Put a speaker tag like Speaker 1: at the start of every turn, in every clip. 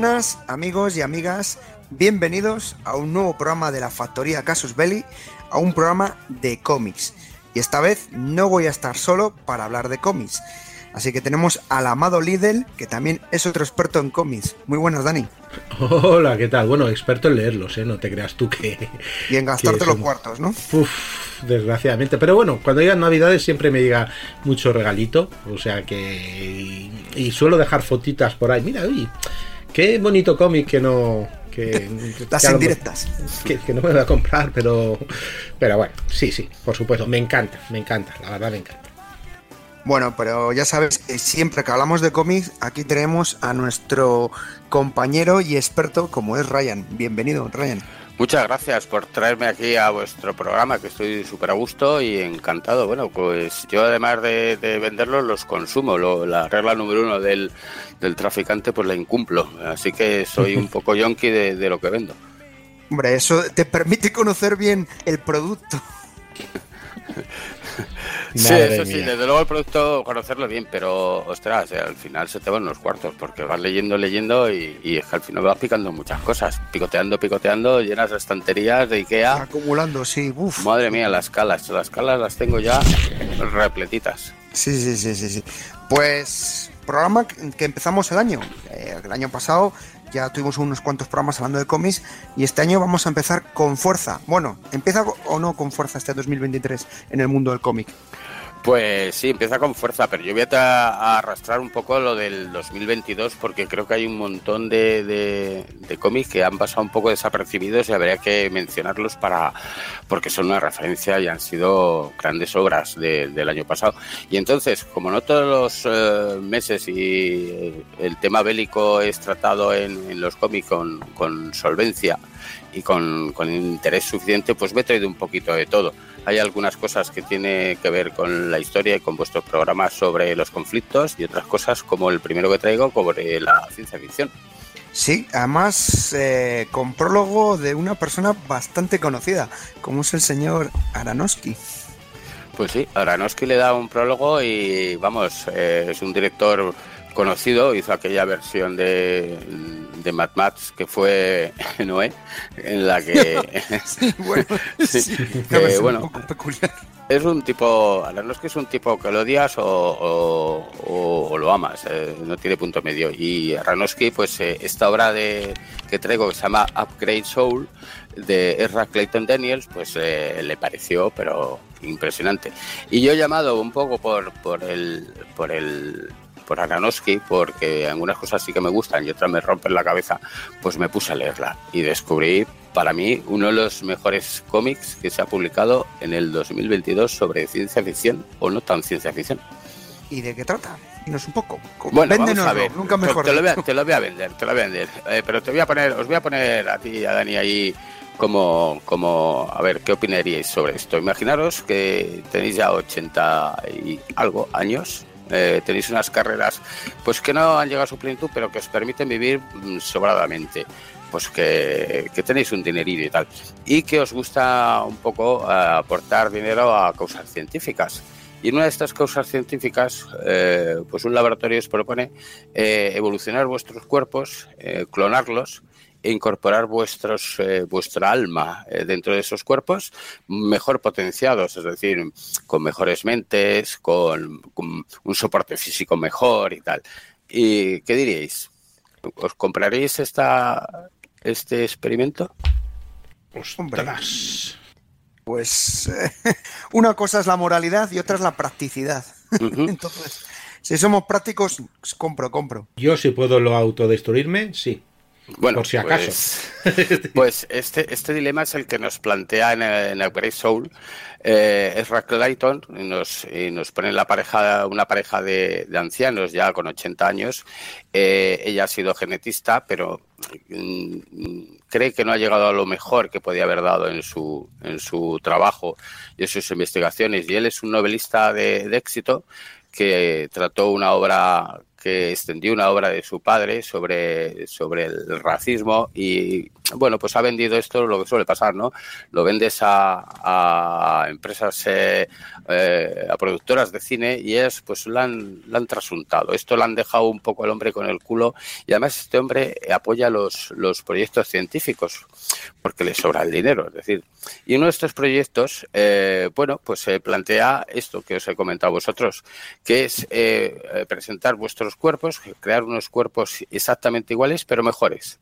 Speaker 1: Buenas amigos y amigas, bienvenidos a un nuevo programa de la Factoría Casus Belli, a un programa de cómics. Y esta vez no voy a estar solo para hablar de cómics. Así que tenemos al amado Lidl, que también es otro experto en cómics. Muy buenas, Dani.
Speaker 2: Hola, ¿qué tal? Bueno, experto en leerlos, ¿eh? No te creas tú que...
Speaker 1: Y en gastarte los cuartos, ¿no?
Speaker 2: Uf, desgraciadamente. Pero bueno, cuando llegan Navidades siempre me llega mucho regalito. O sea que... Y, y suelo dejar fotitas por ahí. Mira, uy, qué bonito cómic que no... Que,
Speaker 1: Las
Speaker 2: que
Speaker 1: indirectas.
Speaker 2: Que, que no me voy a comprar, pero... Pero bueno, sí, sí, por supuesto. Me encanta, me encanta. La verdad me encanta.
Speaker 1: Bueno, pero ya sabes que siempre que hablamos de cómics, aquí tenemos a nuestro compañero y experto como es Ryan. Bienvenido, Ryan.
Speaker 3: Muchas gracias por traerme aquí a vuestro programa, que estoy súper a gusto y encantado. Bueno, pues yo además de, de venderlos, los consumo. Lo- la regla número uno del, del traficante, pues la incumplo. Así que soy un poco yonki de, de lo que vendo.
Speaker 1: Hombre, eso te permite conocer bien el producto.
Speaker 3: sí, eso sí, desde luego el producto conocerlo bien, pero ostras, eh, al final se te van los cuartos, porque vas leyendo, leyendo y, y es que al final vas picando muchas cosas. Picoteando, picoteando, llenas de estanterías de Ikea.
Speaker 1: Acumulando, sí. Uf.
Speaker 3: Madre mía, las calas, las calas las tengo ya repletitas.
Speaker 1: Sí, sí, sí, sí, sí. Pues programa que que empezamos el año. Eh, el año pasado ya tuvimos unos cuantos programas hablando de cómics y este año vamos a empezar con fuerza. Bueno, ¿empieza o no con fuerza este 2023 en el mundo del cómic?
Speaker 3: Pues sí, empieza con fuerza, pero yo voy a, arrastrar un poco lo del 2022 porque creo que hay un montón de, de- de cómics que han pasado un poco desapercibidos y habría que mencionarlos para porque son una referencia y han sido grandes obras de- del año pasado. Y entonces, como no todos los eh, meses y eh, el tema bélico es tratado en, en los cómics con, con solvencia y con, con interés suficiente, pues me he traído un poquito de todo. Hay algunas cosas que tiene que ver con la historia y con vuestros programas sobre los conflictos y otras cosas como el primero que traigo sobre la ciencia ficción.
Speaker 1: Sí, además eh, con prólogo de una persona bastante conocida, como es el señor Aranowski.
Speaker 3: Pues sí, Aronofsky le da un prólogo y vamos, eh, es un director conocido, hizo aquella versión de, de Mad Max que fue Noé, en la que
Speaker 1: bueno,
Speaker 3: Sí,
Speaker 1: sí,
Speaker 3: que, bueno.
Speaker 1: un poco peculiar.
Speaker 3: es un tipo, Aronofsky es un tipo que lo odias o, o- o- o lo amas, eh, no tiene punto medio. Y Aronofsky, pues eh, esta obra de, que traigo que se llama Upgrade Soul de Ezra Clayton Daniels, pues eh, le pareció, pero impresionante. Y yo he llamado un poco por, por el, por el, por Aronofsky, porque algunas cosas sí que me gustan y otras me rompen la cabeza, pues me puse a leerla y descubrí para mí uno de los mejores cómics que se ha publicado en el 2022 sobre ciencia ficción o no tan ciencia ficción.
Speaker 1: ¿Y de qué trata? Dinos un poco.
Speaker 3: Bueno, vamos a ver.
Speaker 1: nunca mejor
Speaker 3: te, lo voy a, te lo voy a vender, te lo voy a vender. Eh, pero te voy a poner, os voy a poner a ti y a Dani ahí como, como, a ver, ¿qué opinaríais sobre esto? Imaginaros que tenéis ya 80 y algo años, eh, tenéis unas carreras pues que no han llegado a su plenitud, pero que os permiten vivir mm, sobradamente. Pues que, que tenéis un dinerillo y tal. Y que os gusta un poco eh, aportar dinero a causas científicas. Y en una de estas causas científicas, eh, pues un laboratorio os propone eh, evolucionar vuestros cuerpos, eh, clonarlos incorporar vuestros, eh, vuestra alma eh, dentro de esos cuerpos mejor potenciados, es decir, con mejores mentes, con, con un soporte físico mejor y tal. ¿Y qué diríais? ¿Os compraréis esta, este experimento?
Speaker 2: Ostras.
Speaker 1: Pues eh, una cosa es la moralidad y otra es la practicidad. Entonces, si somos prácticos, compro, compro.
Speaker 2: Yo si puedo lo autodestruirme, sí.
Speaker 3: Bueno,
Speaker 2: por si acaso.
Speaker 3: Pues, pues este, este dilema es el que nos plantea en, en el Great Soul eh, Ezra Clayton y nos, y nos pone la pareja, una pareja de, de ancianos ya con 80 años. Eh, ella ha sido genetista, pero mm, cree que no ha llegado a lo mejor que podía haber dado en su, en su trabajo y en sus investigaciones. Y él es un novelista de, de éxito que trató una obra que extendió una obra de su padre sobre, sobre el racismo y bueno, pues ha vendido esto, lo que suele pasar, ¿no? Lo vendes a, a empresas, eh, eh, a productoras de cine y es, pues la han, la han trasuntado. Esto lo han dejado un poco el hombre con el culo y además este hombre apoya los, los proyectos científicos porque le sobra el dinero, es decir. Y uno de estos proyectos, eh, bueno, pues se plantea esto que os he comentado vosotros, que es eh, presentar vuestros cuerpos, crear unos cuerpos exactamente iguales, pero mejores.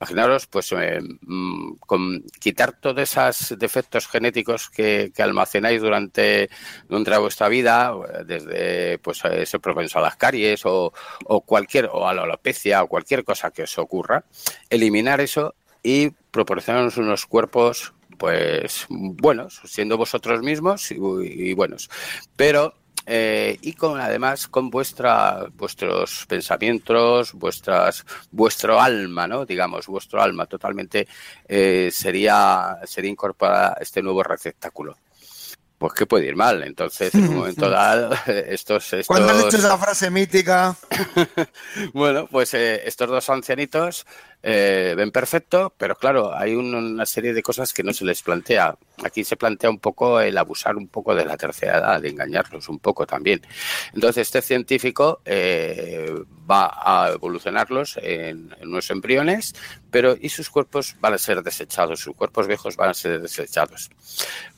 Speaker 3: Imaginaros, pues, eh, mm, con quitar todos esos defectos genéticos que, almacenáis durante, durante vuestra vida, desde, pues, ser propenso a las caries o, o cualquier, o a la alopecia o cualquier cosa que os ocurra, eliminar eso y proporcionarnos unos cuerpos pues buenos, siendo vosotros mismos y buenos. Pero eh, y con además con vuestra vuestros pensamientos, vuestras vuestro alma, ¿no? Digamos, vuestro alma totalmente eh, sería sería incorporada este nuevo receptáculo. Pues que puede ir mal. Entonces, en un momento dado, estos, estos...
Speaker 1: ¿Cuándo has dicho esa frase mítica?
Speaker 3: bueno, pues eh, estos dos ancianitos eh, ven perfecto, pero claro, hay un, una serie de cosas que no se les plantea. Aquí se plantea un poco el abusar un poco de la tercera edad, de engañarlos un poco también. Entonces, este científico eh, va a evolucionarlos en, en, unos embriones, pero y sus cuerpos van a ser desechados, sus cuerpos viejos van a ser desechados.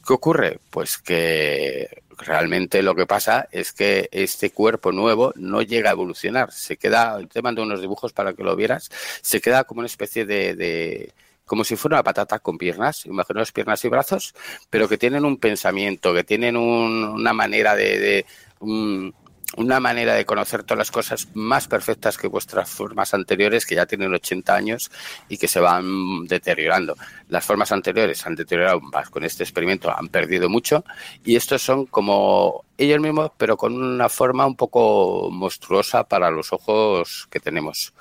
Speaker 3: ¿Qué ocurre? Pues que realmente lo que pasa es que este cuerpo nuevo no llega a evolucionar. Se queda, te mando unos dibujos para que lo vieras, se queda como una especie de, de como si fuera una patata con piernas, imaginaos piernas y brazos, pero que tienen un pensamiento, que tienen un, una manera de, de un, una manera de conocer todas las cosas más perfectas que vuestras formas anteriores, que ya tienen 80 años y que se van deteriorando. Las formas anteriores han deteriorado más con este experimento, han perdido mucho y estos son como ellos mismos, pero con una forma un poco monstruosa para los ojos que tenemos.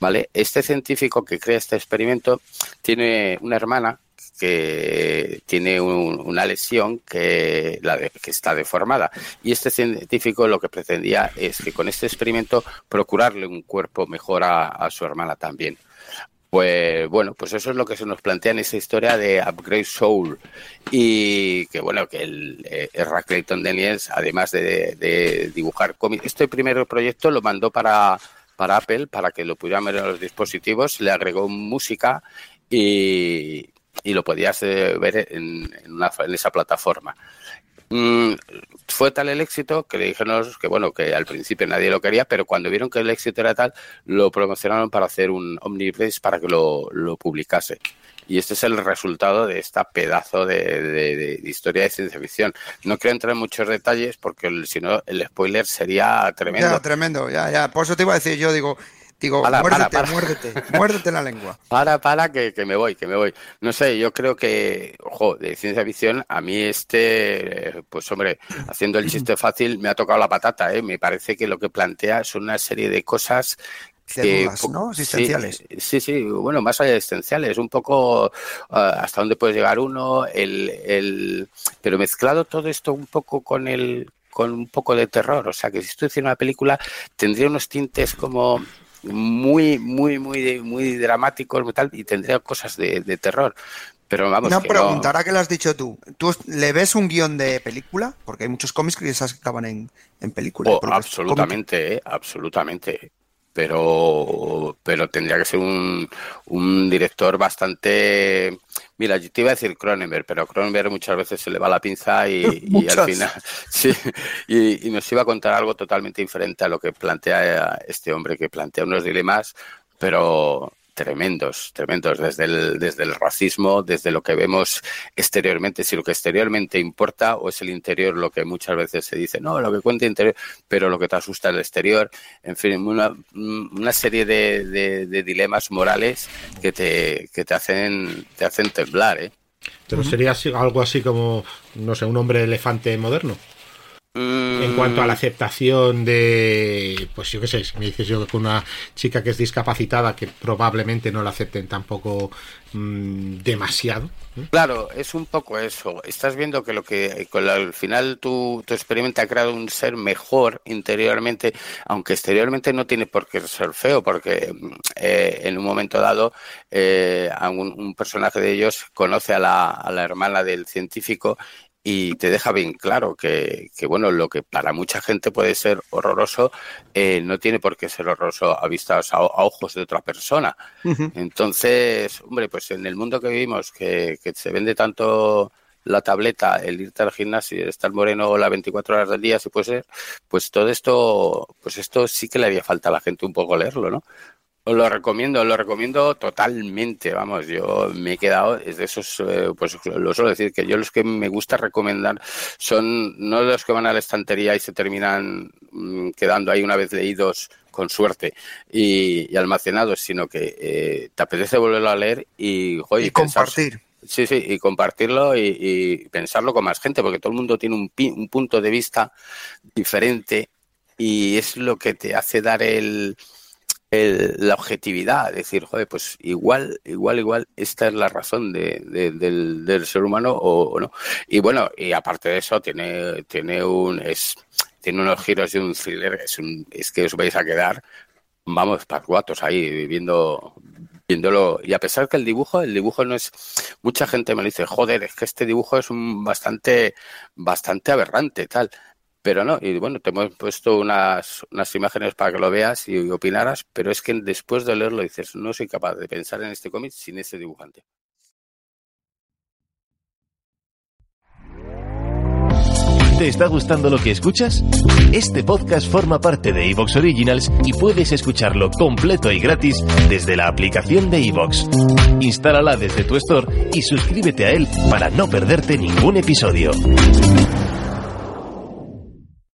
Speaker 3: ¿Vale? Este científico que crea este experimento tiene una hermana que tiene un, una lesión que, la de, que está deformada. Y este científico lo que pretendía es que con este experimento procurarle un cuerpo mejor a, a su hermana también. Pues bueno, pues eso es lo que se nos plantea en esa historia de Upgrade Soul. Y que bueno, que el eh, R. Clayton Daniels, además de, de dibujar cómics, este primer proyecto lo mandó para, para Apple, para que lo pudieran ver en los dispositivos, le agregó música y, y lo podías eh, ver en, en, una, en esa plataforma. Mm, fue tal el éxito que le dijeron que bueno que al principio nadie lo quería pero cuando vieron que el éxito era tal lo promocionaron para hacer un omnipress para que lo, lo publicase y este es el resultado de esta pedazo de, de, de, historia de ciencia ficción. No quiero entrar en muchos detalles porque si no el spoiler sería tremendo.
Speaker 1: Ya, tremendo, ya, ya. Por eso te iba a decir yo, digo, Digo, para, muérdete, para, para. muérdete, muérdete la lengua.
Speaker 3: Para, para, que, que, me voy, que me voy. No sé, yo creo que, ojo, de ciencia ficción, a mí este, pues hombre, haciendo el chiste fácil, me ha tocado la patata, ¿eh? Me parece que lo que plantea son una serie de cosas
Speaker 1: que, dudas, ¿no? Existenciales.
Speaker 3: Sí, sí, sí, bueno, más allá de existenciales, un poco uh, hasta dónde puede llegar uno, el, el, pero mezclado todo esto un poco con el, con un poco de terror, o sea, que si estoy haciendo una película tendría unos tintes como muy, muy, muy, muy dramáticos y tal, y tendría cosas de, de terror. Pero vamos.
Speaker 1: Una pregunta, no... ahora que lo has dicho tú, ¿tú le ves un guion de película? Porque hay muchos cómics que se acaban en, en película.
Speaker 3: Oh, absolutamente, eh, absolutamente pero, pero tendría que ser un, un, director bastante... Mira, yo te iba a decir Cronenberg, pero Cronenberg muchas veces se le va la pinza y, y al final... Sí, y, y, nos iba a contar algo totalmente diferente a lo que plantea este hombre, que plantea unos dilemas, pero tremendos, tremendos, desde el, desde el racismo, desde lo que vemos exteriormente, si lo que exteriormente importa o es el interior lo que muchas veces se dice, no, lo que cuenta interior, pero lo que te asusta el exterior, en fin, una, una serie de, de, de dilemas morales que te, que te hacen, te hacen temblar, ¿eh?
Speaker 2: Pero sería así- algo así como, no sé, un hombre elefante moderno. En cuanto a la aceptación de, pues yo qué sé, si me dices yo que una chica que es discapacitada, que probablemente no la acepten tampoco mm, demasiado.
Speaker 3: Claro, es un poco eso. Estás viendo que lo que con al final tu, tu experimento ha creado un ser mejor interiormente, aunque exteriormente no tiene por qué ser feo, porque mm, eh, en un momento dado eh, un personaje de ellos conoce a la, a la hermana del científico y te deja bien claro que, que, bueno, lo que para mucha gente puede ser horroroso, eh, no tiene por qué ser horroroso a vistas, a, a ojos de otra persona. Entonces, hombre, pues en el mundo que vivimos, que, que se vende tanto la tableta, el irte al gimnasio, el estar moreno las 24 horas del día, si puede ser, pues todo esto, pues esto sí que le haría falta a la gente un poco leerlo, ¿no? Os lo recomiendo, lo recomiendo totalmente, vamos, yo me he quedado, es de esos, eh, pues lo suelo decir, que yo los que me gusta recomendar son no los que van a la estantería y se terminan mm, quedando ahí una vez leídos con suerte y, y almacenados, sino que eh, te apetece volverlo a leer y, joder,
Speaker 1: Y
Speaker 3: pensar-
Speaker 1: compartir.
Speaker 3: Sí, sí, y compartirlo y, y pensarlo con más gente, porque todo el mundo tiene un, pi- un punto de vista diferente y es lo que te hace dar el, el- la objetividad, decir, joder, pues igual, igual, igual, esta es la razón de, de- del, del ser humano o, no. Y bueno, y aparte de eso, tiene, tiene un, es, tiene unos giros de un thriller, es un, es que os vais a quedar, vamos, pasguatos ahí, viendo, viéndolo. Y a pesar que el dibujo, el dibujo no es, mucha gente me dice, joder, es que este dibujo es un bastante, bastante aberrante, tal. Pero no, y bueno, te hemos puesto unas, unas imágenes para que lo veas y opinaras, pero es que después de leerlo dices, no soy capaz de pensar en este cómic sin ese dibujante.
Speaker 4: ¿Te está gustando lo que escuchas? Este podcast forma parte de Evox Originals y puedes escucharlo completo y gratis desde la aplicación de Evox. Instálala desde tu store y suscríbete a él para no perderte ningún episodio.